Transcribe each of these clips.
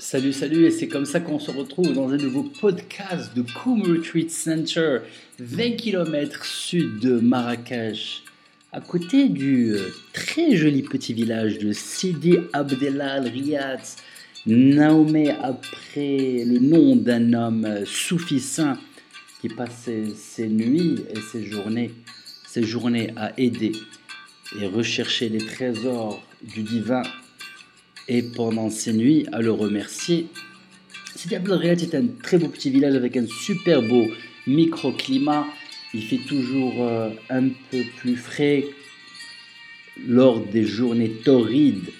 Salut, salut, et c'est comme ça qu'on se retrouve dans un nouveau podcast de Koum Retreat Center, 20 km sud de Marrakech, à côté du euh, très joli petit village de Sidi Abdelal Riyad, nommé après le nom d'un homme euh, soufi saint qui passait ses nuits et ses journées à aider et rechercher les trésors du divin et pendant ces nuits à le remercier. Sidi Abdelriyad est un très beau petit village avec un super beau microclimat. Il fait toujours euh, un peu plus frais lors des journées torrides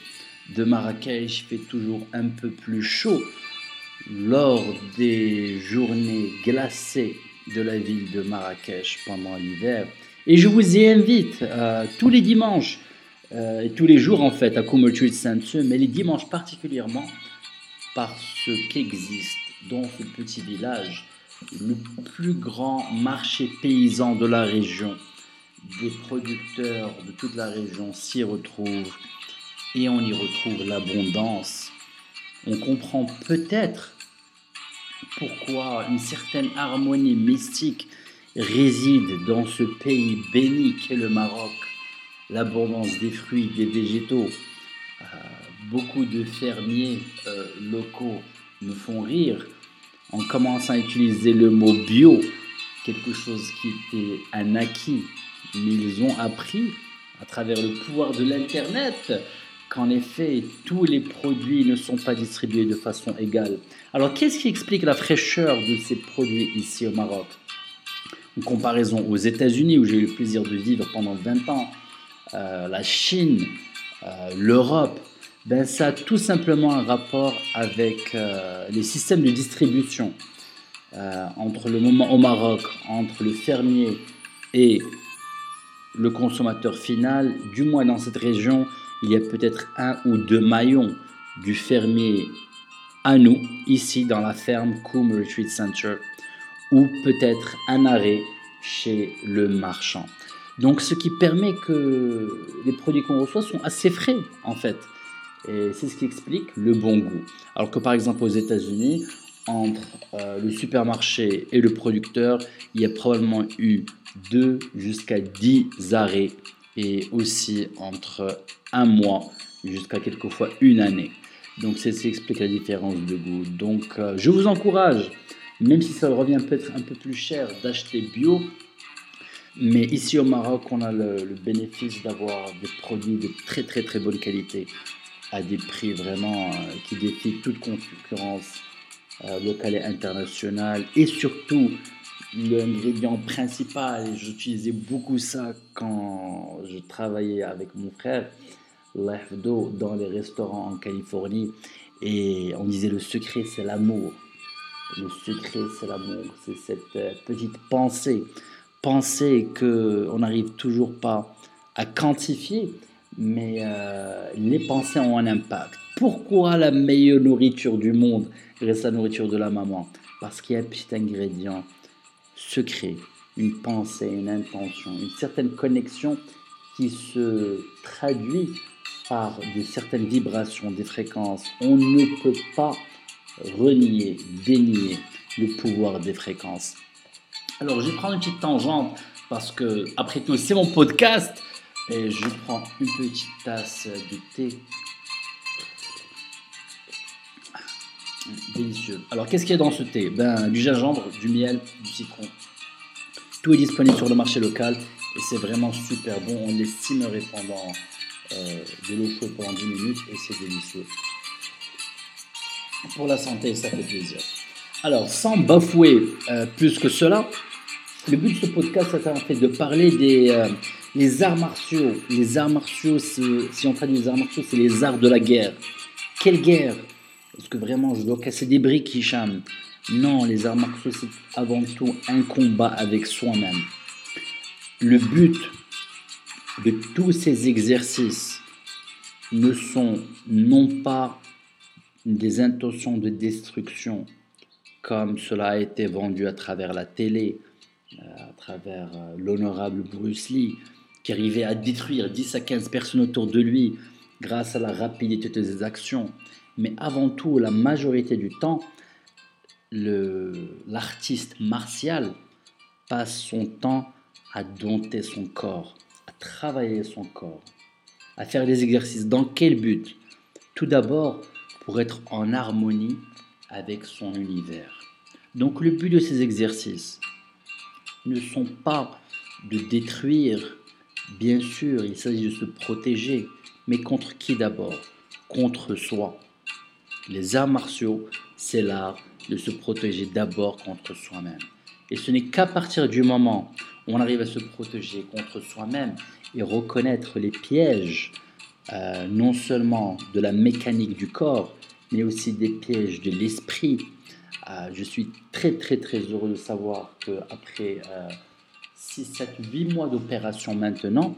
de Marrakech. Il fait toujours un peu plus chaud lors des journées glacées de la ville de Marrakech pendant l'hiver. Et je vous y invite euh, tous les dimanches euh, tous les jours en fait à Street Center, mais les dimanches particulièrement parce qu'existe dans ce petit village le plus grand marché paysan de la région. Des producteurs de toute la région s'y retrouvent et on y retrouve l'abondance. On comprend peut-être pourquoi une certaine harmonie mystique réside dans ce pays béni qu'est le Maroc l'abondance des fruits, des végétaux. Euh, beaucoup de fermiers euh, locaux me font rire en commençant à utiliser le mot bio, quelque chose qui était un acquis, mais ils ont appris à travers le pouvoir de l'Internet qu'en effet, tous les produits ne sont pas distribués de façon égale. Alors, qu'est-ce qui explique la fraîcheur de ces produits ici au Maroc? En comparaison aux États-Unis, où j'ai eu le plaisir de vivre pendant 20 ans, euh, la Chine, euh, l'Europe, ben ça a tout simplement un rapport avec euh, les systèmes de distribution au Maroc, entre le fermier et le consommateur final. Du moins dans cette région, il y a peut-être un ou deux maillons du fermier à nous, ici dans la ferme Coom Retreat Center, ou peut-être un arrêt chez le marchand. Donc, ce qui permet que les produits qu'on reçoit sont assez frais, en fait. Et c'est ce qui explique le bon goût. Alors que par exemple aux États-Unis, entre euh, le supermarché et le producteur, il y a probablement eu 2 jusqu'à 10 arrêts et aussi entre un mois jusqu'à quelquefois une année. Donc c'est ce qui explique la différence de goût. Donc euh, je vous encourage, même si ça revient peut-être un peu plus cher d'acheter bio, mais ici au Maroc, on a le, bénéfice d'avoir des produits de très très très bonne qualité à des prix vraiment euh, qui défient toute concurrence euh, locale et internationale. Et surtout, l'ingrédient principal, j'utilisais beaucoup ça quand je travaillais avec mon frère, l'FDO, dans les restaurants en Californie. Et on disait le secret, c'est l'amour. Le secret, c'est l'amour. C'est cette euh, petite pensée penser qu'on n'arrive toujours pas à quantifier, mais euh, les pensées ont un impact. Pourquoi la meilleure nourriture du monde reste la nourriture de la maman? Parce qu'il y a un petit ingrédient secret, une pensée, une intention, une certaine connexion qui se traduit par de certaines vibrations, des fréquences. On ne peut pas renier, dénier le pouvoir des fréquences. Alors, je vais prendre une petite tangente parce que, après tout, c'est mon podcast. Et je prends une petite tasse de thé. Délicieux. Alors, qu'est-ce qu'il y a dans ce thé? Ben, Du gingembre, du miel, du citron. Tout est disponible sur le marché local et c'est vraiment super bon. On l'estimerait pendant euh, de l'eau chaude pendant 10 minutes et c'est délicieux. Pour la santé, ça fait plaisir. Alors, sans bafouer euh, plus que cela, le but de ce podcast, c'est en fait de parler des euh, arts martiaux. Les arts martiaux, si on traduit les arts martiaux, c'est les arts de la guerre. Quelle guerre? Est-ce que vraiment je dois casser des briques, Hicham? Non, les arts martiaux, c'est avant tout un combat avec soi-même. Le but de tous ces exercices ne sont non pas des intentions de destruction, comme cela a été vendu à travers la télé, à travers euh, l'honorable Bruce Lee, qui arrivait à détruire 10 à 15 personnes autour de lui grâce à la rapidité de ses actions. Mais avant tout, la majorité du temps, l'artiste martial passe son temps à dompter son corps, à travailler son corps, à faire des exercices. Dans quel but? Tout d'abord, pour être en harmonie avec son univers. Donc le but de ces exercices ne sont pas de détruire, bien sûr, il s'agit de se protéger, mais contre qui d'abord? Contre soi. Les arts martiaux, c'est l'art de se protéger d'abord contre soi-même. Et ce n'est qu'à partir du moment où on arrive à se protéger contre soi-même et reconnaître les pièges, euh, non seulement de la mécanique du corps, mais aussi des pièges de l'esprit. Euh, je suis très très très heureux de savoir qu'après 6, 7, 8 mois d'opération maintenant,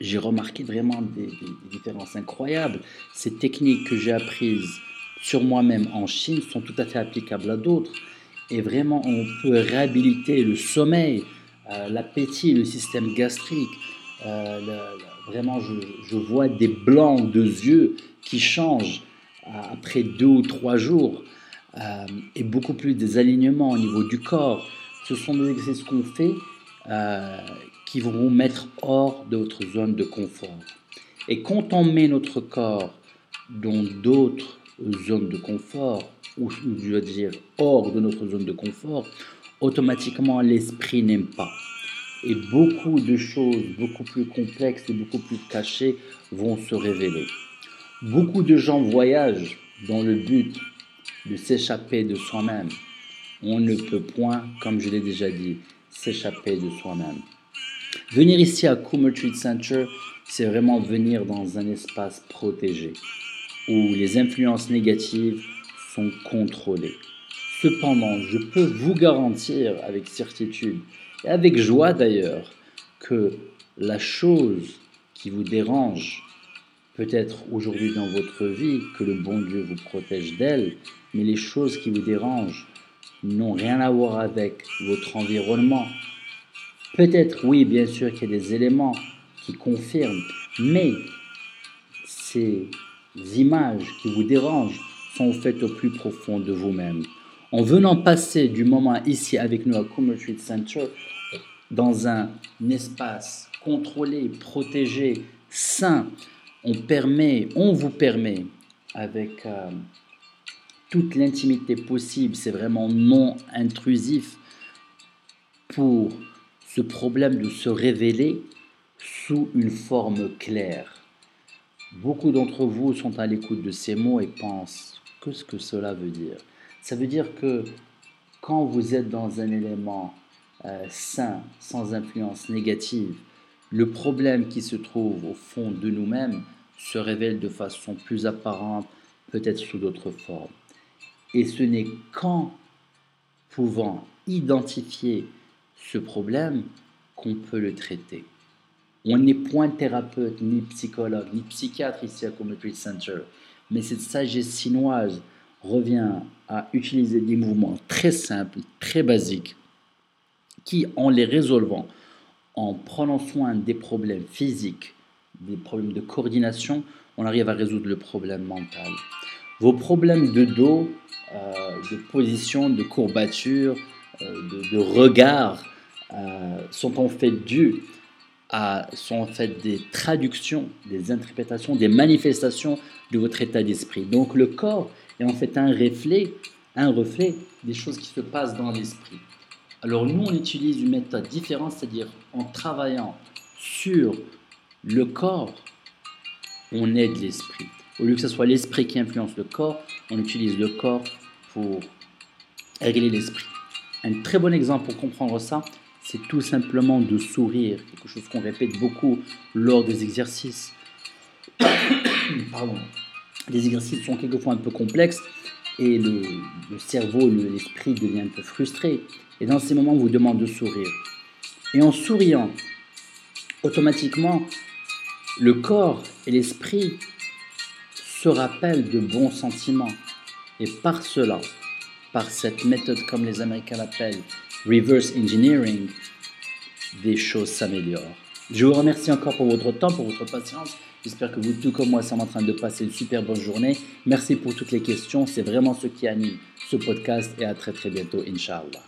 j'ai remarqué vraiment des, différences incroyables. Ces techniques que j'ai apprises sur moi-même en Chine sont tout à fait applicables à d'autres. Et vraiment, on peut réhabiliter le sommeil, euh, l'appétit, le système gastrique. Euh, vraiment, je, vois des blancs de yeux qui changent euh, après deux ou trois jours et beaucoup plus des alignements au niveau du corps. Ce sont des exercices qu'on fait qui vont vous mettre hors de votre zone de confort. Et quand on met notre corps dans d'autres zones de confort, ou je veux dire hors de notre zone de confort, automatiquement l'esprit n'aime pas. Et beaucoup de choses beaucoup plus complexes et beaucoup plus cachées vont se révéler. Beaucoup de gens voyagent dans le but de s'échapper de soi-même. On ne peut point, comme je l'ai déjà dit, s'échapper de soi-même. Venir ici à Coomer Treat Center, c'est vraiment venir dans un espace protégé où les influences négatives sont contrôlées. Cependant, je peux vous garantir avec certitude, et avec joie d'ailleurs, que la chose qui vous dérange, peut-être aujourd'hui dans votre vie, que le bon Dieu vous protège d'elle, mais les choses qui vous dérangent n'ont rien à voir avec votre environnement. Peut-être, oui, bien sûr qu'il y a des éléments qui confirment, mais ces images qui vous dérangent sont faites au plus profond de vous-même. En venant passer du moment ici avec nous à Commerce Street Center, dans un espace contrôlé, protégé, sain, on permet, on vous permet, avec euh, toute l'intimité possible, c'est vraiment non intrusif, pour ce problème de se révéler sous une forme claire. Beaucoup d'entre vous sont à l'écoute de ces mots et pensent Qu'est-ce que cela veut dire? Ça veut dire que quand vous êtes dans un élément euh, sain, sans influence négative, le problème qui se trouve au fond de nous-mêmes se révèle de façon plus apparente, peut-être sous d'autres formes. Et ce n'est qu'en pouvant identifier ce problème qu'on peut le traiter. On n'est point thérapeute, ni psychologue, ni psychiatre ici à Cometry Center. Mais cette sagesse chinoise revient à utiliser des mouvements très simples, très basiques, qui, en les résolvant, en prenant soin des problèmes physiques, des problèmes de coordination, on arrive à résoudre le problème mental. Vos problèmes de dos, euh, de position, de courbature, euh, de, regard euh, sont en fait dus sont en fait des traductions, des interprétations, des manifestations de votre état d'esprit. Donc le corps est en fait un reflet, un reflet des choses qui se passent dans l'esprit. Alors nous, on utilise une méthode différente, c'est-à-dire en travaillant sur le corps, on aide l'esprit. Au lieu que ce soit l'esprit qui influence le corps, on utilise le corps pour régler l'esprit. Un très bon exemple pour comprendre ça, c'est tout simplement de sourire, quelque chose qu'on répète beaucoup lors des exercices. Pardon. Les exercices sont quelquefois un peu complexes et le, cerveau, l'esprit devient un peu frustré. Et dans ces moments, on vous demande de sourire. Et en souriant, automatiquement, le corps et l'esprit se rappellent de bons sentiments. Et par cela, par cette méthode comme les Américains l'appellent, reverse engineering, des choses s'améliorent. Je vous remercie encore pour votre temps, pour votre patience. J'espère que vous, tout comme moi, sommes en train de passer une super bonne journée. Merci pour toutes les questions. C'est vraiment ce qui anime ce podcast et à très très bientôt, Inch'Allah.